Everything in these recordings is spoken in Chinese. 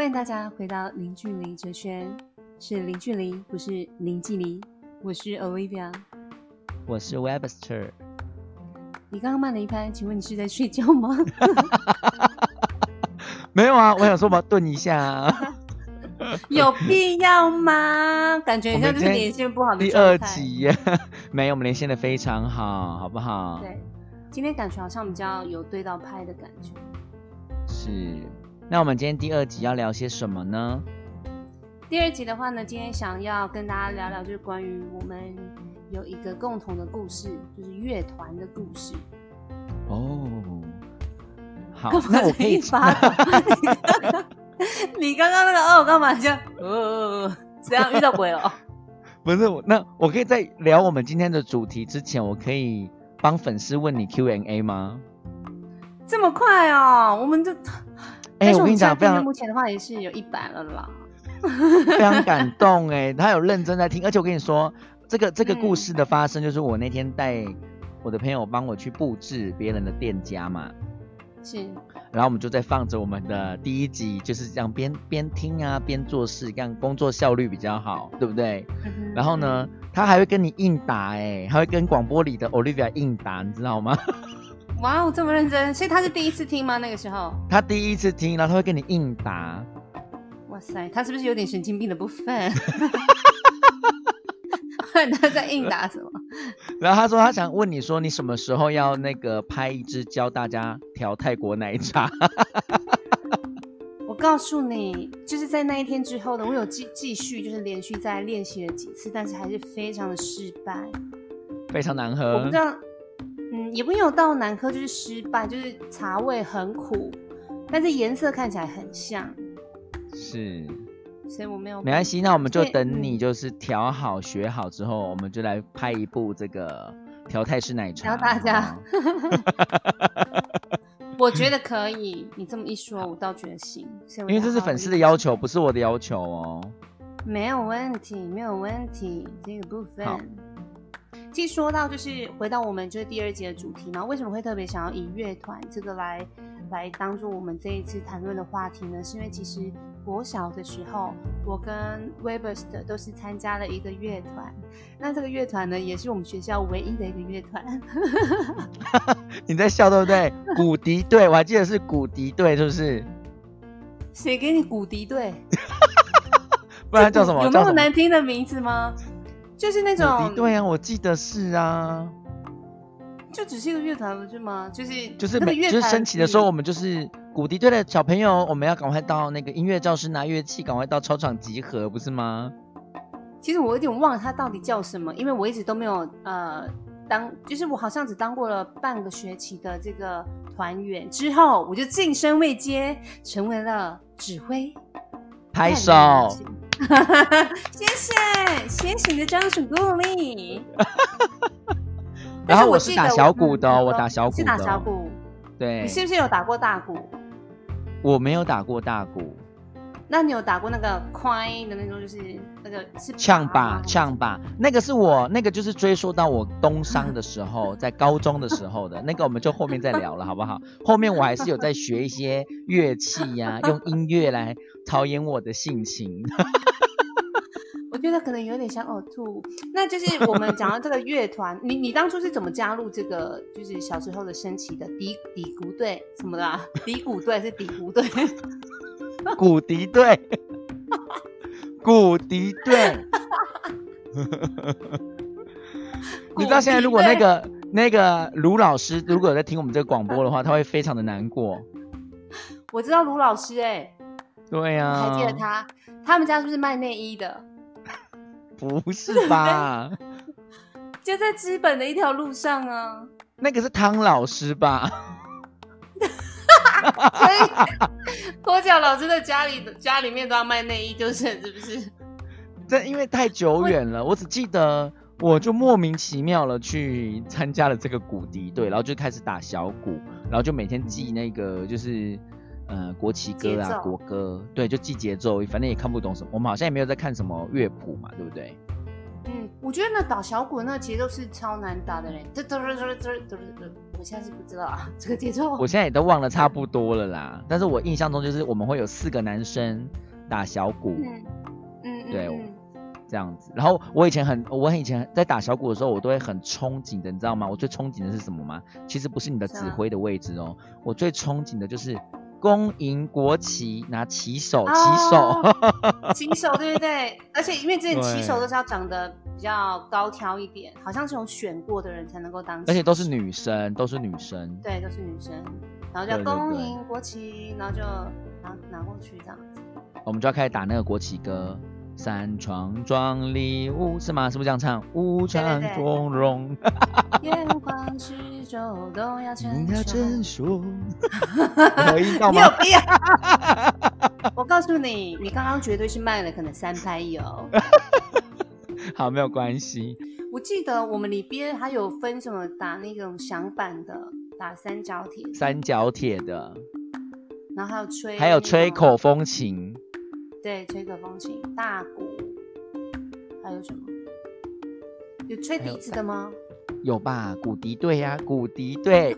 欢迎大家回到零距离哲轩，是零距离，不是零距离。我是 Olivia，我是 Webster。你刚刚慢了一拍，请问你是在睡觉吗？没有啊，我想说我要顿一下。有必要吗？感觉像就是连线不好的第二集，没有，我们连线的非常好，好不好？对，今天感觉好像比较有对到拍的感觉。是，那我们今天第二集要聊些什么呢？第二集的话呢，今天想要跟大家聊聊，就是关于我们有一个共同的故事，就是乐团的故事。哦，好，那我可以发。你刚刚那个哦，干嘛就呃，这样遇到鬼了？不是，那我可以在聊我们今天的主题之前，我可以帮粉丝问你 Q&A 吗？这么快哦，我们就哎，我跟你讲，非常目前的话也是有一百了啦，非常感动哎，他有认真在听，而且我跟你说，这个这个故事的发生，就是我那天带我的朋友帮我去布置别人的店家嘛。是，然后我们就在放着我们的第一集，就是这样边边听啊边做事，这样工作效率比较好，对不对？然后呢，他还会跟你应答，哎，还会跟广播里的 Olivia 应答，你知道吗？哇哦，这么认真，所以他是第一次听吗？那个时候？他第一次听，然后他会跟你应答。哇塞，他是不是有点神经病的部分？他在应答什么？然后他说他想问你说你什么时候要那个拍一支教大家调泰国奶茶？我告诉你，就是在那一天之后呢，我有继继续就是连续在练习了几次，但是还是非常的失败，非常难喝。我不知道，嗯，也不用到难喝，就是失败，就是茶味很苦，但是颜色看起来很像，是。所以我没有没关系，那我们就等你就是调好学好之后，我们就来拍一部这个调泰式奶茶。教大家，我觉得可以。你这么一说，我倒觉得行。因为这是粉丝的要求，不是我的要求哦。没有问题，没有问题，这个部分。其实说到就是回到我们就是第二节的主题嘛，为什么会特别想要以乐团这个来来当做我们这一次谈论的话题呢？是因为其实。国小的时候，我跟 Webster 都是参加了一个乐团。那这个乐团呢，也是我们学校唯一的一个乐团。你在笑对不对？古笛队，我还记得是古笛队，是不是？谁给你古笛队？不然叫什么？有那么难听的名字吗？就是那种古笛队啊，我记得是啊。就只是一个乐团不是吗？就是就是每就是升旗的时候，我们就是鼓笛队的小朋友，我们要赶快到那个音乐教室拿乐器，赶快到操场集合，不是吗？其实我有点忘了他到底叫什么，因为我一直都没有呃当，就是我好像只当过了半个学期的这个团员，之后我就晋升位阶，成为了指挥。拍手，谢谢，谢谢你的专属鼓励。然后我是打小鼓的，我打小鼓是打小鼓。对，你是不是有打过大鼓？我没有打过大鼓。那你有打过那个快的那种，就是那个是唱吧唱吧，那个是我那个就是追溯到我东商的时候，在高中的时候的那个，我们就后面再聊了，好不好？后面我还是有在学一些乐器呀，用音乐来陶冶我的性情。我觉得可能有点想呕吐。那就是我们讲到这个乐团，你你当初是怎么加入这个？就是小时候的升旗的底底鼓队什么的？底鼓队是底鼓队？鼓笛队？古笛队？你知道现在如果那个那个卢老师如果有在听我们这个广播的话，他会非常的难过。我知道卢老师哎，对呀，还记得他？他们家是不是卖内衣的？不是吧？就在资本的一条路上啊。那个是汤老师吧？所以脱脚老师的家里家里面都要卖内衣，就是是不是？这因为太久远了，我只记得我就莫名其妙了去参加了这个鼓笛队，然后就开始打小鼓，然后就每天记那个就是呃国旗歌啊国歌，对，就记节奏，反正也看不懂什么，我们好像也没有在看什么乐谱嘛，对不对？嗯，我觉得那打小鼓那节奏是超难打的嘞，我现在是不知道啊，这个节奏。我现在也都忘了差不多了啦。但是我印象中就是我们会有四个男生打小鼓，嗯嗯，对嗯这样子。然后我以前很，我以前在打小鼓的时候，我都会很憧憬的，你知道吗？我最憧憬的是什么吗？其实不是你的指挥的位置哦，我最憧憬的就是恭迎国旗，拿旗手，旗手。哦 旗手对对对，而且因为之前旗手都是要长得比较高挑一点，好像是有选过的人才能够当，而且都是，女生，都是女生。对，都是女生，然后就对对对恭迎国旗，然后就拿拿过去这样子。我们就要开始打那个国旗歌。山窗壮丽，五是吗？是不是这样唱？五常对对从容，眼光四周都要成熟。成熟。合音到你吗有？必要？我告诉你，你刚刚绝对是慢了可能三拍有。好，没有关系。我记得我们里边还有分什么打那种响板的，打三角铁，三角铁的，然后还有吹，还有吹口，风琴，对，吹口风琴，大鼓，还有什么？有吹笛子的吗？有吧？鼓笛队呀、鼓笛队，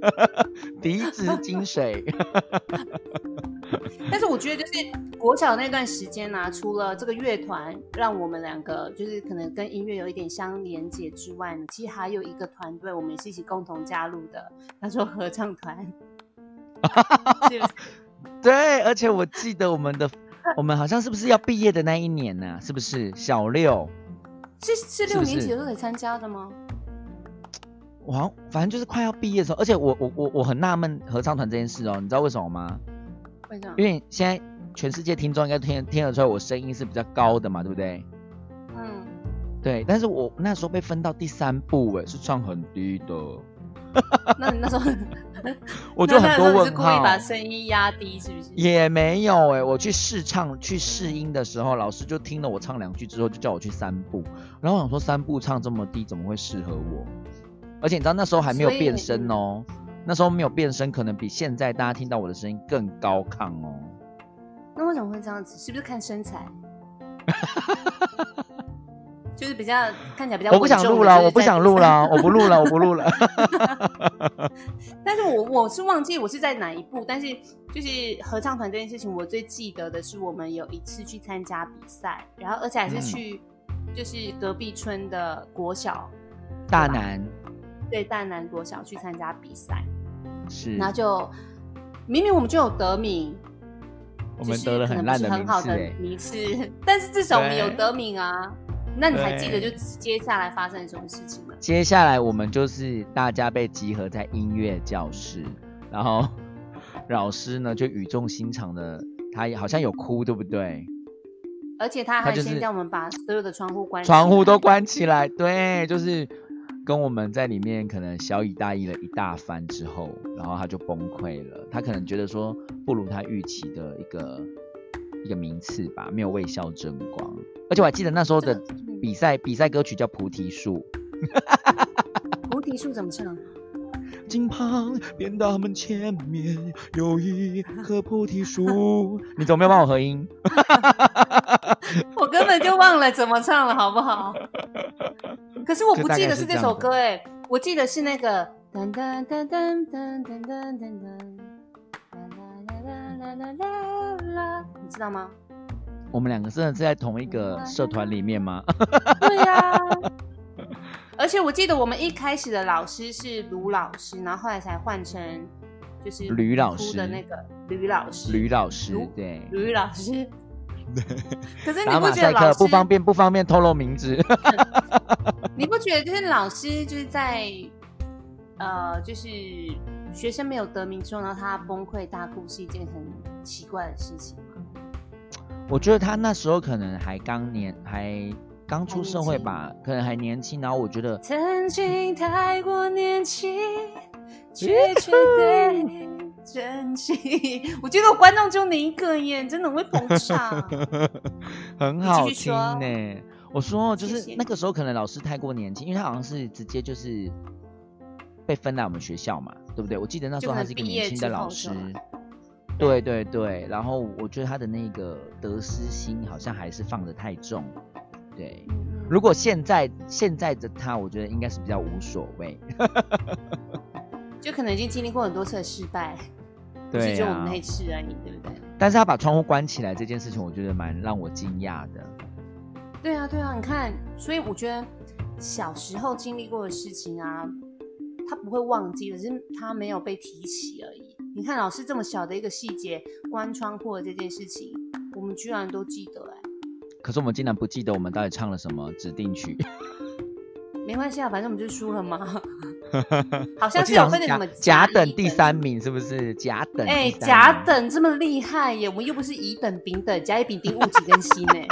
笛子精髓。但是我觉得就是国小那段时间呢、啊，除了这个乐团让我们两个就是可能跟音乐有一点相连接之外呢，其实还有一个团队，我们也是一起共同加入的，他说合唱团。对，而且我记得我们的，我们好像是不是要毕业的那一年呢、是不是小六？是是六年级的时候才参加的吗？我好像反正就是快要毕业的时候，而且我我我我很纳闷合唱团这件事哦，你知道为什么吗？为什么？因为现在全世界听众应该听听得出来我声音是比较高的嘛，对不对？嗯，对，但是我那时候被分到第三部，哎，是唱很低的，那你那时候 我就很多问号故意把。声音压低，是不是？也没有哎、我去试唱、去试音的时候，老师就听了我唱两句之后，就叫我去三步。然后我想说，三步唱这么低，怎么会适合我？而且你知道那时候还没有变声哦，那时候没有变声，可能比现在大家听到我的声音更高亢哦。那为什么会这样子？是不是看身材？就是比较看起来比较我不想录了，我不想录。了，我不录了，我不录了。但是我我是忘记我是在哪一部，但是就是合唱团这件事情，我最记得的是我们有一次去参加比赛，然后而且还是嗯去就是隔壁村的国小，大南对大南国小去参加比赛，是，然后就明明我们就有得名，我们得了很烂的名很好的次但是至少我们有对得名啊。那你还记得就接下来发生什么事情吗？接下来我们就是大家被集合在音乐教室，然后 老师呢就语重心长的，他也好像有哭，对不对？而且他还先叫我们把所有的窗户关，窗户都。关起来，对，就是跟我们在里面可能小以大意了一大番之后，然后他就崩溃了。他可能觉得说不如他预期的一个一个名次吧，没有为校争光。而且我还记得那时候的比赛比赛歌曲叫《菩提树》，菩提树怎么唱？金旁便大门前面有一棵菩提树。你怎么没有帮我合音？我根本就忘了怎么唱了，好不好？可是我不记得是这首歌哎，我记得是那个噔噔噔噔噔噔噔噔噔，啦啦啦啦啦啦，你知道吗？我们两个真的是在同一个社团里面吗？对呀、而且我记得我们一开始的老师是卢老师，然后后来才换成就是吕老哭师的那个吕老师，吕老师，对。吕老师。可是你不觉得老师不方便，不方便透露名字。你不觉得就是老师就是在呃，就是学生没有得名之后，然后他崩溃大哭是一件很奇怪的事情吗？我觉得他那时候可能还刚年，还刚出社会吧，可能还年轻。然后我觉得，曾经太过年轻，却 却对你真心。我觉得观众就你一个耶，真的很会捧场。很好听呢。我说就是那个时候可能老师太过年轻，因为他好像是直接就是被分来我们学校嘛，对不对？我记得那时候他是一个年轻的老师。对对对，然后我觉得他的那个得失心好像还是放得太重，对。嗯如果现在现在的他，我觉得应该是比较无所谓。就可能已经经历过很多次的失败，不对是就我们啊那一次而已，对不对？但是他把窗户关起来这件事情，我觉得蛮让我惊讶的。对啊，对啊，你看，所以我觉得小时候经历过的事情啊，他不会忘记，只是他没有被提起而已。你看，老师这么小的一个细节，关窗户的这件事情，我们居然都记得哎、可是我们竟然不记得我们到底唱了什么指定曲。没关系啊，反正我们就输了嘛。好像我是有分那什么甲等第三名，是不是？甲等哎、甲名等这么厉害耶，我们又不是乙等、丙等，甲乙丙丁戊己庚辛呢，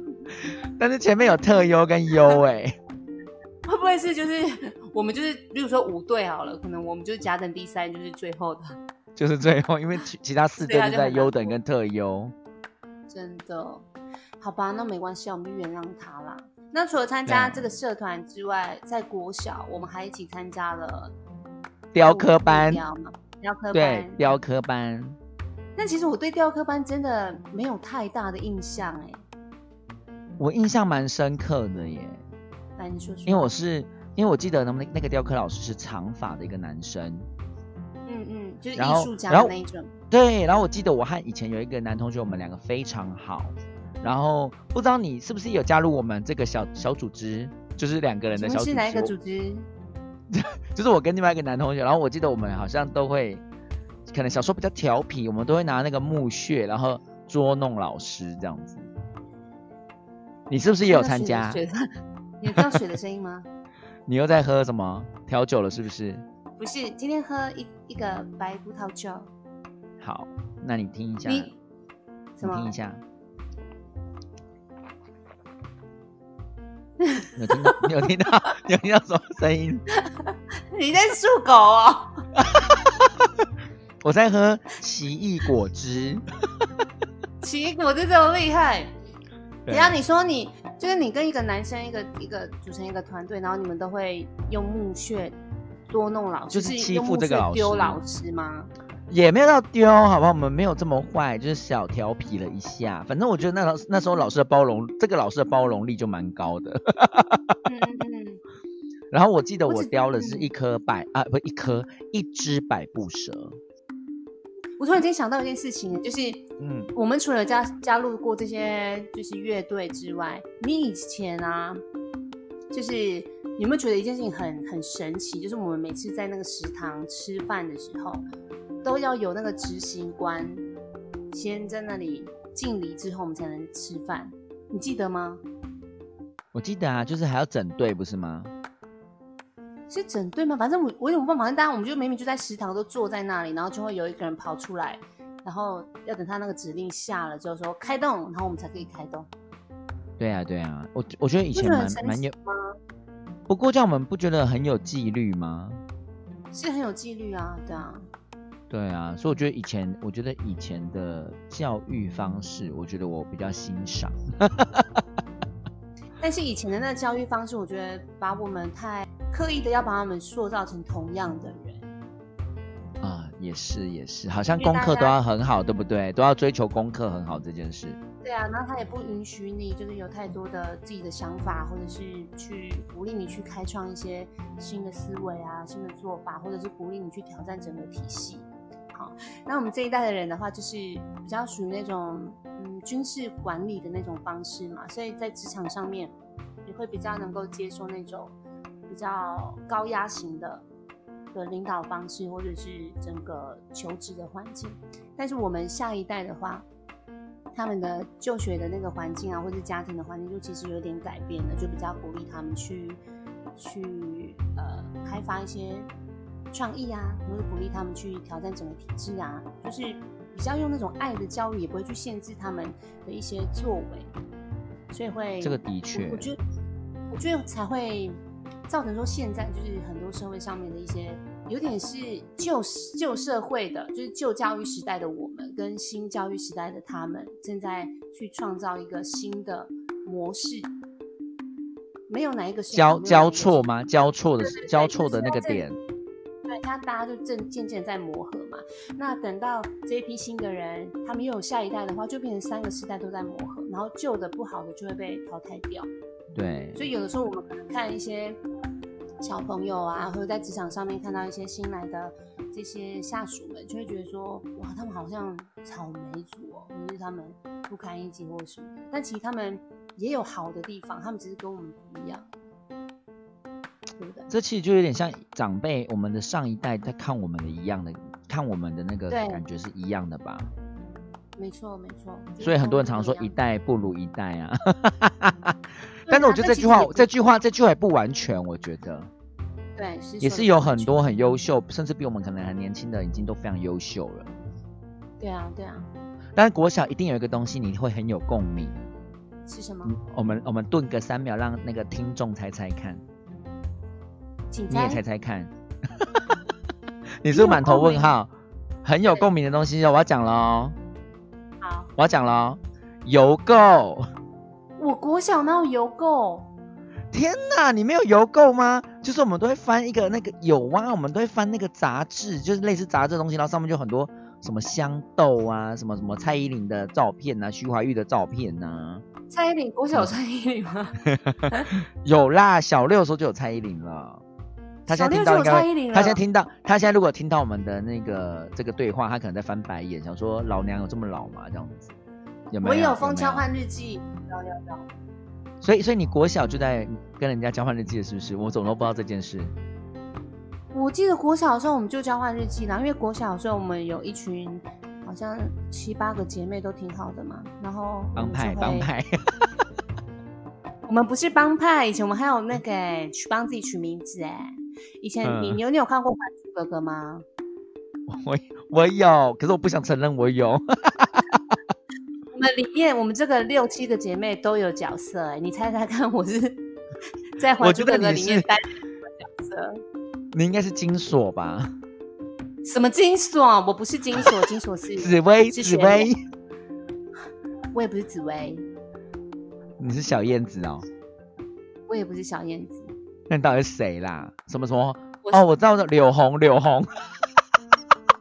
但是前面有特优跟优哎，会不会是就是我们就是，比如说五队好了，可能我们就是甲等第三，就是最后的，就是最后，因为其 其他四队就在优等跟特优。真的，好吧，那没关系，我们就原谅他啦。那除了参加这个社团之外，在国小我们还一起参加了雕刻班，雕刻对班，。雕刻班。但其实我对雕刻班真的没有太大的印象哎，我印象蛮深刻的耶，来你说说。因为我是因为我记得那么那个雕刻老师是长发的一个男生，嗯嗯，就是艺术家的那一种。对，然后我记得我和以前有一个男同学，我们两个非常好，然后不知道你是不是有加入我们这个小小组织，就是两个人的小组织，是哪一个组织？就是我跟另外一个男同学，然后我记得我们好像都会，可能小时候比较调皮，我们都会拿那个木屑，然后捉弄老师这样子。你是不是也有参加？你有听到水的声音吗？你又在喝什么调酒了是不是？不是，今天喝一一个白葡萄酒。好，那你听一下，你什么你听一？下。有听到？你有听到？你有听到什么声音？你在漱口哦？我在喝奇异果汁。奇异果汁这么厉害？对然后你说你就是你跟一个男生一个一个组成一个团队，然后你们都会用木屑捉弄老师，就是欺负这个老师丢老师吗？也没有到丢，好吧，我们没有这么坏，就是小调皮了一下。反正我觉得那老那时候老师的包容，这个老师的包容力就蛮高的。嗯 嗯嗯，然后我记得我雕的是嗯一颗百啊，不一颗一只百步蛇。我突然间想到一件事情，就是嗯，我们除了加加入过这些就是乐队之外，你以前啊，就是有没有觉得一件事情很很神奇？就是我们每次在那个食堂吃饭的时候，都要有那个执行官先在那里敬礼，之后我们才能吃饭。你记得吗？我记得啊，就是还要整队不是吗？是整队吗？反正我我有办法，反正大家我们就明明就在食堂都坐在那里，然后就会有一个人跑出来，然后要等他那个指令下了之后说开动，然后我们才可以开动。对啊，对啊，我我觉得以前蛮蛮有，不过这样我们不觉得很有纪律吗？是很有纪律啊，对啊。对啊，所以我觉得以前，我觉得以前的教育方式，我觉得我比较欣赏。但是以前的那个教育方式，我觉得把我们太刻意的要把他们塑造成同样的人。啊，也是也是，好像功课都要很好，对不对？都要追求功课很好这件事。对啊，然后他也不允许你就是有太多的自己的想法，或者是去鼓励你去开创一些新的思维啊、新的做法，或者是鼓励你去挑战整个体系。好，那我们这一代的人的话，就是比较属于那种嗯军事管理的那种方式嘛，所以在职场上面也会比较能够接受那种比较高压型的的领导方式，或者是整个求职的环境。但是我们下一代的话，他们的就学的那个环境啊，或者家庭的环境，就其实有点改变了，就比较鼓励他们去去呃开发一些创意啊，或者鼓励他们去挑战整个体制啊，就是比较用那种爱的教育，也不会去限制他们的一些作为，所以会这个的确我，我觉得我觉得才会造成说现在就是很多社会上面的一些有点是旧旧社会的，就是旧教育时代的我们跟新教育时代的他们正在去创造一个新的模式，没有哪一个是交交错吗？交错的交错的那个点，对，他大家就正渐渐在磨合嘛。那等到这一批新的人，他们又有下一代的话，就变成三个世代都在磨合，然后旧的不好的就会被淘汰掉。对，所以有的时候我们可能看一些小朋友啊，或者在职场上面看到一些新来的这些下属们，就会觉得说，哇，他们好像草莓族哦，就是他们不堪一击或什么的。但其实他们也有好的地方，他们只是跟我们不一样，对不对？这其实就有点像长辈，我们的上一代在看我们的一样的，看我们的那个感觉是一样的吧？没错，没错。所以很多人常说一代不如一代啊。但是我啊觉得这句话这句话，这句话也不完全，我觉得对是也是有很多很优秀，甚至比我们可能还年轻的，已经都非常优秀了。对啊，对啊，但是国小一定有一个东西你会很有共鸣。是什么？嗯我们我们顿个三秒，让那个听众猜猜看，请你也猜猜。看。你是不是满头问号？很有共鸣的东西哦，我要讲了哦，好，我要讲了哦，邮购。我国小哪有邮购？天呐，你没有邮购吗？就是我们都会翻一个那个有啊，我们都会翻那个杂志，就是类似杂志的东西，然后上面就很多什么香豆啊，什么什么蔡依林的照片啊，徐怀钰的照片呐、蔡依林，国小有蔡依林吗？有啦，小六的时候就有蔡依林了。他现在听到他现在听到，他现在如果听到我们的那个这个对话，他可能在翻白眼，想说老娘有这么老吗？这样子有没有？我有封交换日记。所以所以你国小就在跟人家交换日记了，是不是？我怎么都不知道这件事。我记得国小的时候我们就交换日记啦，因为国小的时候我们有一群好像七八个姐妹都挺好的嘛，然后我帮派帮，派，我们不是帮派，以前我们还有那个欸取帮自己取名字哎，以前你嗯你有你有看过《还珠格格》吗？我我有，可是我不想承认我有。我们里面我们这个六七个姐妹都有角色哎，你猜猜看我是在《还珠格格》里面担任什么角色？你应该是金锁吧？什么金锁？我不是金锁，金锁是 紫薇，是紫薇，我也不是紫薇，你是小燕子哦。我也不是小燕子，那你到底是谁啦？什么什么？哦，我知道了，柳红，柳红。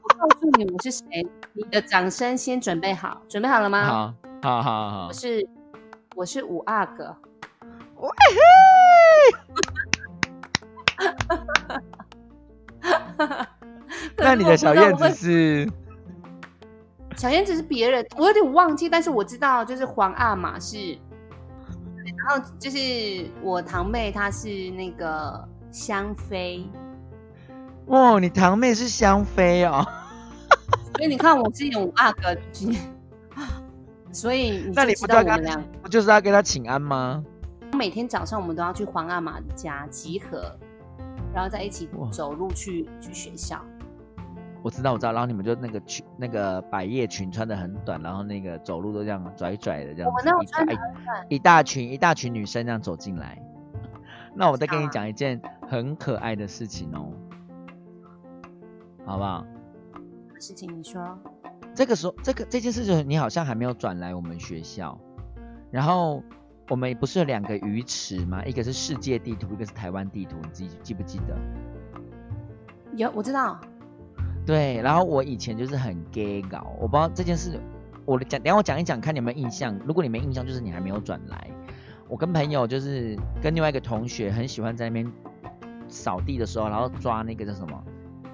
我告诉你我是谁，你的掌声先准备好，准备好了吗？，好，好，好，好我。是我是五阿哥，喂 那你的小燕子是？小燕子是别人，我有点忘记，但是我知道就是皇阿玛是，对然后就是我堂妹她是那个香妃，哦，你堂妹是香妃哦。所以你看我是演五阿哥，就是所以你那你不知道我们俩不就是要给他请安吗？每天早上我们都要去皇阿玛的家集合，然后再一起走路去去学校。我知道，我知道。然后你们就那个裙，那个百叶裙穿的很短，然后那个走路都这样拽拽的这样子。我们那有一大穿得一一大群一大群女生这样走进来。那我再跟你讲一件很可爱的事情哦，好不好？事情你说，这个时候，这个这件事情你好像还没有转来我们学校，然后我们不是有两个鱼池吗？一个是世界地图，一个是台湾地图，你自己记不记得？有我知道，对，然后我以前就是很 gay 搞，我不知道这件事，我讲，等下我讲一讲，看你有没有印象。如果你没印象，就是你还没有转来。我跟朋友就是跟另外一个同学很喜欢在那边扫地的时候，然后抓那个叫什么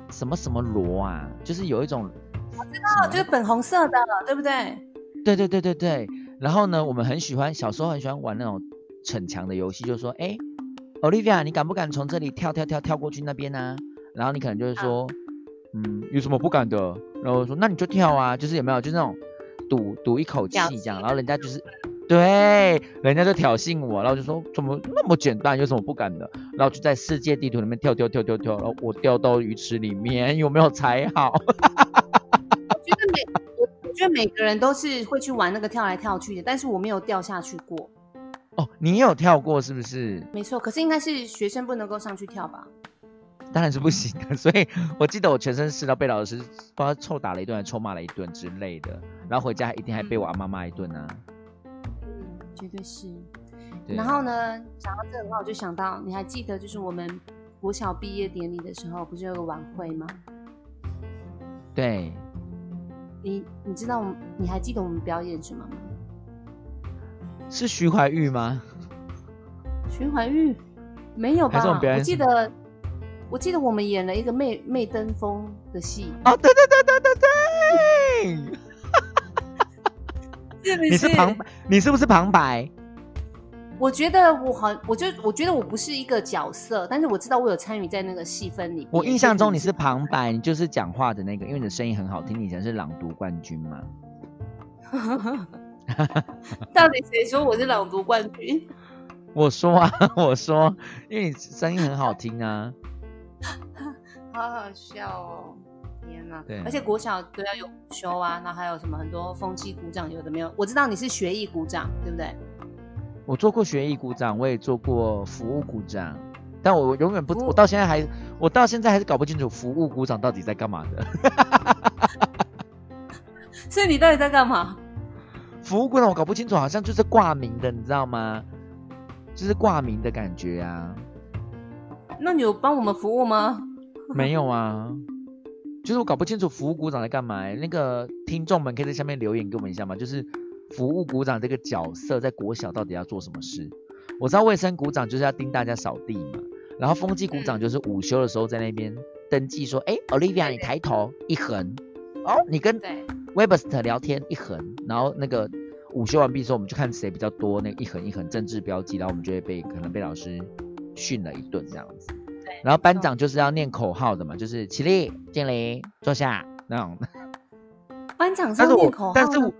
什么什么螺啊，就是有一种我知道，就是粉红色的，对不对？对对对对对。然后呢，我们很喜欢，小时候很喜欢玩那种逞强的游戏，就说，哎，Olivia，你敢不敢从这里跳跳跳跳过去那边呢、然后你可能就会说，嗯，有什么不敢的？然后我说，那你就跳啊，就是有没有，就是那种赌赌一口气这样。然后人家就是，对，人家就挑衅我，然后就说怎么那么简单，有什么不敢的？然后就在世界地图里面跳跳跳跳跳，然后我掉到鱼池里面，有没有才好？我觉得每我我觉得每个人都是会去玩那个跳来跳去的，但是我没有掉下去过。哦，你有跳过是不是？没错，可是应该是学生不能够上去跳吧？当然是不行的，所以我记得我全身湿到被老师不知道臭打了一顿，还臭骂了一顿之类的，然后回家一定还被我阿妈骂一顿啊。嗯，绝对是。对然后呢，讲到这个的话，我就想到，你还记得就是我们国小毕业典礼的时候，不是有个晚会吗？对，你你知道我们你还记得我们表演什么吗？是徐怀钰吗？徐怀钰，没有吧？我记得，我记得我们演了一个媚媚登峰的戏，哦，对对对对对对，是不你是旁，你是不是旁白？我觉得我好，我就我觉得我不是一个角色，但是我知道我有参与在那个戏份里面。我印象中你是旁白，你就是讲话的那个，因为你的声音很好听，你以前是朗读冠军嘛。到底谁说我是朗读冠军？我说啊，我说，因为你声音很好听啊。好好笑哦！天哪！对而且国小都要有午休啊，然后还有什么很多风气鼓掌，有的没有。我知道你是学艺鼓掌，对不对？我做过学艺鼓掌，我也做过服务鼓掌，但我永远不，我到现在还，我到现在还是搞不清楚服务鼓掌到底在干嘛的。所以你到底在干嘛？服务鼓掌我搞不清楚，好像就是挂名的，你知道吗？就是挂名的感觉啊。那你有帮我们服务吗？没有啊，就是我搞不清楚服务鼓掌在干嘛、欸。那个听众们可以在下面留言给我们一下吗？就是服务鼓掌这个角色在国小到底要做什么事？我知道卫生鼓掌就是要盯大家扫地嘛，然后风纪鼓掌就是午休的时候在那边登记说，哎、o l i v i a 你抬头一横，哦，你跟，Webster 聊天一横，然后那个午休完毕之后，我们就看谁比较多那个一横一横政治标记，然后我们就会被可能被老师训了一顿这样子。对然后班长就是要念口号的嘛，就是起立、敬礼、坐下那种。班长是念口号，但是我，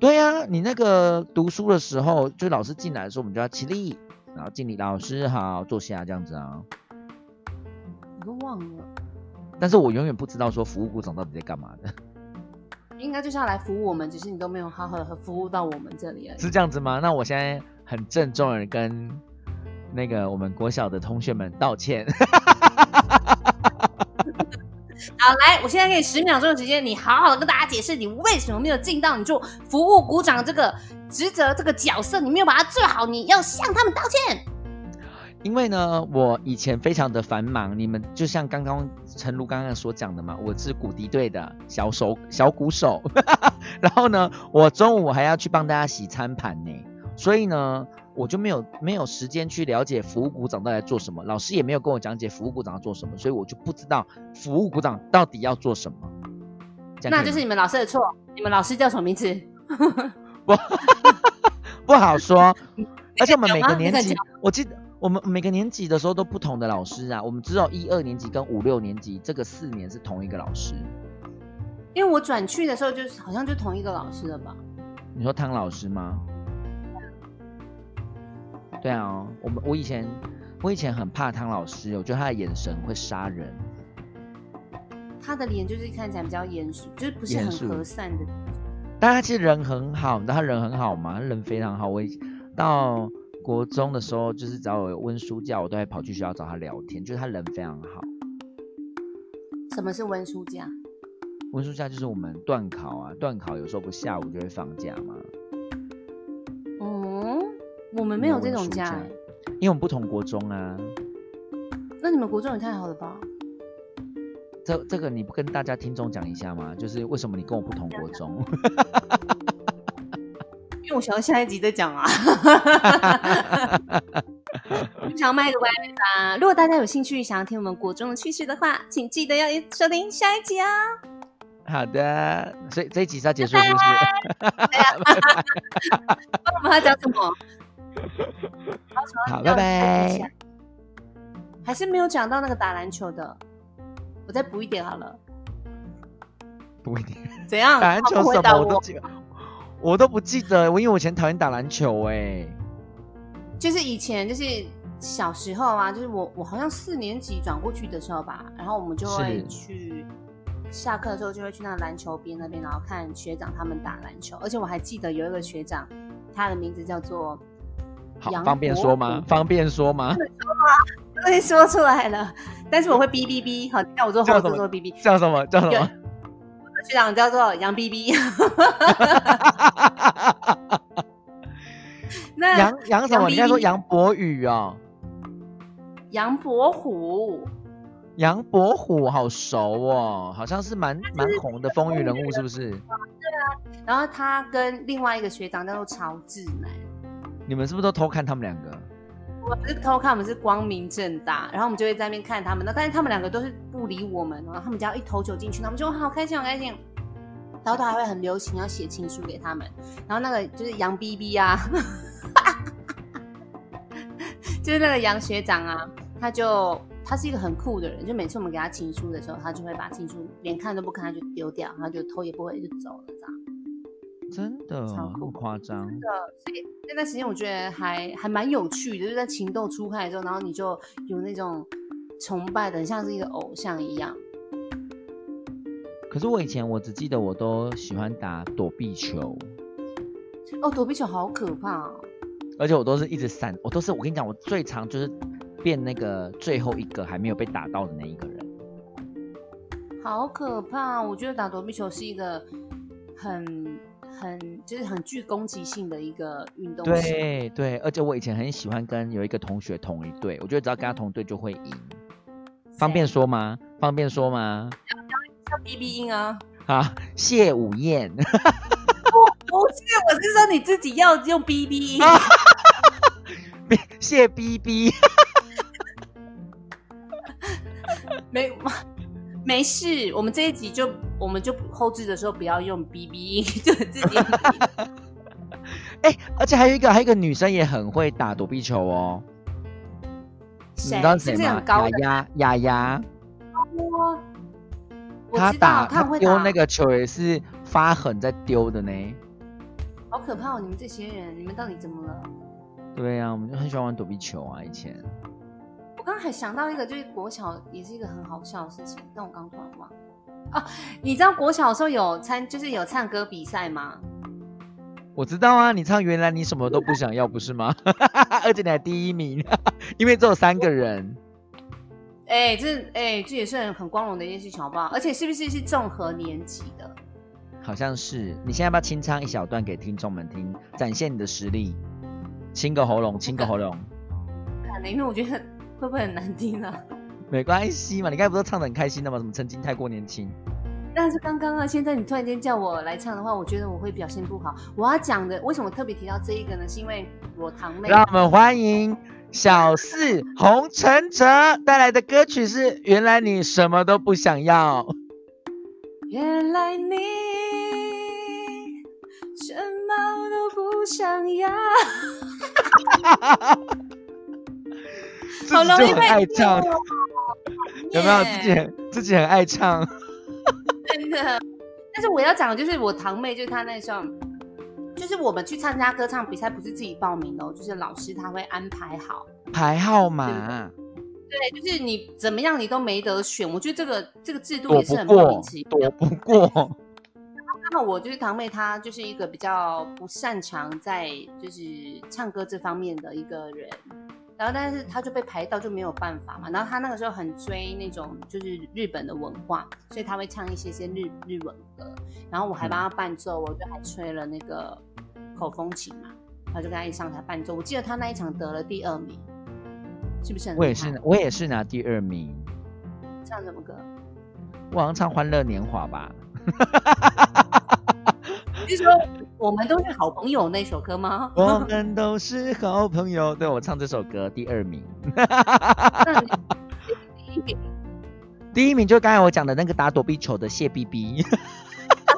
对呀、你那个读书的时候，就老师进来的时候，我们就要起立，然后敬礼，老师好，坐下这样子啊。我都忘了，但是我永远不知道说服务股长到底在干嘛的，应该就是要来服务我们，只是你都没有好好的服务到我们这里而已。是这样子吗？那我现在很郑重的跟那个我们国小的同学们道歉。好，来，我现在给你十秒钟的时间，你好好的跟大家解释，你为什么没有尽到你做服务股长这个职责、这个角色，你没有把它做好，你要向他们道歉。因为呢，我以前非常的繁忙，你们就像刚刚陈如刚刚所讲的嘛，我是鼓笛队的小手小鼓手，然后呢，我中午还要去帮大家洗餐盘呢，所以呢，我就没有没有时间去了解服务股长到底在做什么，老师也没有跟我讲解服务股长要做什么，所以我就不知道服务股长到底要做什么。那就是你们老师的错。你们老师叫什么名字？不好说，而且我们每个年级我记得我们每个年级的时候都不同的老师啊，我们只有一二年级跟五六年级这个四年是同一个老师。因为我转去的时候，就是好像就同一个老师了吧？你说汤老师吗？对啊，我们我以前我以前很怕汤老师，我觉得他的眼神会杀人。他的脸就是看起来比较严肃，就是不是很和善的。但他其实人很好，你知道他人很好吗？他人非常好。我以到国中的时候，就是只要有温书假，我都会跑去学校找他聊天，就是他人非常好。什么是温书假？温书假就是我们断考啊，断考有时候不下午就会放假嘛，嗯，我们没有这种假、没有温欸。因为我们不同国中啊。那你们国中也太好了吧？这这个你不跟大家听众讲一下吗？就是为什么你跟我不同国中？因为我想要下一集再讲啊。我想要卖个关子啊！如果大家有兴趣想要听我们国中的趣事的话，请记得要收听下一集啊！好的，所以这一集是要结束是不是？那我们要讲什么？好，拜拜。。还是没有讲到那个打篮球的，我再补一点好了。补一点，怎样？打篮球什么我都记，我都不记得。我因为我以前讨厌打篮球哎、就是以前就是小时候啊，就是我我好像四年级转过去的时候吧，然后我们就会去下课的时候就会去那个篮球边那边，然后看学长他们打篮球，而且我还记得有一个学长，他的名字叫做好，方便国说吗？虎方便说吗？终于说出来了，但是我会哔哔哔，好，叫我做后叫什么置做哔哔，叫什么？叫什有么？学长叫做杨哔哔，那杨杨什么？应该说杨博宇哦。杨伯虎，杨伯虎好熟哦，好像是蛮蛮红的风云人物，是不是？对啊然后他跟另外一个学长叫做曹志南。你们是不是都偷看他们两个？我们是偷看，我们是光明正大，然后我们就会在那边看他们。那但是他们两个都是不理我们，然后他们只要一投球进去，那我们就好开心，好开心。然后他还会很流行要写情书给他们，然后那个就是杨 B B 啊，就是那个杨学长啊，他就他是一个很酷的人，就每次我们给他情书的时候，他就会把情书连看都不看，他就丢掉，他就头也不回就走了，这样。真的，超夸张。真的，所以那段时间我觉得还还蛮有趣的，就是在情窦初开的时候，然后你就有那种崇拜的，像是一个偶像一样。可是我以前我只记得我都喜欢打躲避球。哦，躲避球好可怕。而且我都是一直闪，我都是我跟你讲，我最长就是变那个最后一个还没有被打到的那一个人。好可怕！我觉得打躲避球是一个很。很就是很具攻击性的一个运动。对对，而且我以前很喜欢跟有一个同学同一队，我觉得只要跟他同队就会赢。方便说吗？方便说吗？叫 B B 音啊。好，谢午燕。不是，我是说你自己要用 B B 音。谢 B B。没。没事，我们这一集就我们就后置的时候不要用 B B 音，就自己。哎，而且还有一个，还有一个女生也很会打躲避球哦。你知道谁吗？雅雅雅雅。哇！他打他丢那个球也是发狠在丢的呢。好可怕哦！你们这些人，你们到底怎么了？对呀，我们就很喜欢玩躲避球啊，以前。刚刚还想到一个，就是国小也是一个很好笑的事情，但我刚突然忘了。哦，你知道国小的时候有参，就是有唱歌比赛吗？我知道啊，你唱原来你什么都不想要，不是吗？而且你还第一名，因为只有三个人。哎，这哎，这也是很很光荣的一件事情，好不好？而且是不是是综合年级的？好像是。你现在要不要清唱一小段给听众们听，展现你的实力？清个喉咙，清个喉咙。可能因为我觉得。会不会很难听啊？没关系嘛，你刚才不是唱的很开心的吗？什么曾经太过年轻？但是刚刚啊，现在你突然间叫我来唱的话，我觉得我会表现不好。我要讲的，为什么特别提到这一个呢？是因为我堂妹。让我们欢迎小四洪承哲带来的歌曲是《原来你什么都不想要》。原来你什么都不想要。自己就很爱唱，有没有？自己自己很爱唱，真的。但是我要讲的就是我堂妹，就是她那时候，就是我们去参加歌唱比赛，不是自己报名的，就是老师他会安排好排号码。对，就是你怎么样，你都没得选。我觉得这个这个制度也是很莫名其妙。躲不过。那我就是堂妹，她就是一个比较不擅长在就是唱歌这方面的一个人。然后，但是他就被排到，就没有办法嘛。然后他那个时候很追那种就是日本的文化，所以他会唱一些些日日文歌。然后我还帮他伴奏，我就还吹了那个口风琴嘛。然后就跟他一上台伴奏。我记得他那一场得了第二名，是不是？我也是，我也是拿第二名。唱什么歌？我好像唱《欢乐年华》吧。你是说我们都是好朋友那首歌吗？我们都是好朋友。对我唱这首歌第二名。第一名，第一名就刚才我讲的那个打躲避球的谢 B B。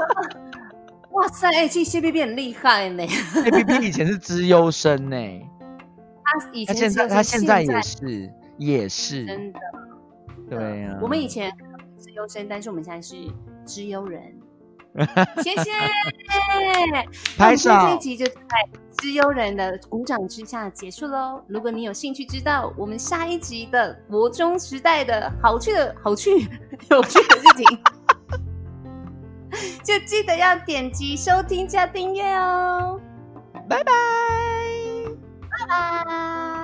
哇塞，哎，其实谢 B B 很厉害呢。谢 B B 以前是资优生呢。他以前现在他现在也是也是真的。对呀。我们以前资优生，但是我们现在是资优人。谢谢，拍手。这集就在知优人的鼓掌之下结束喽。如果你有兴趣知道我们下一集的国中时代的好趣的好趣有趣的事情，就记得要点击收听加订阅哦。拜拜，拜拜。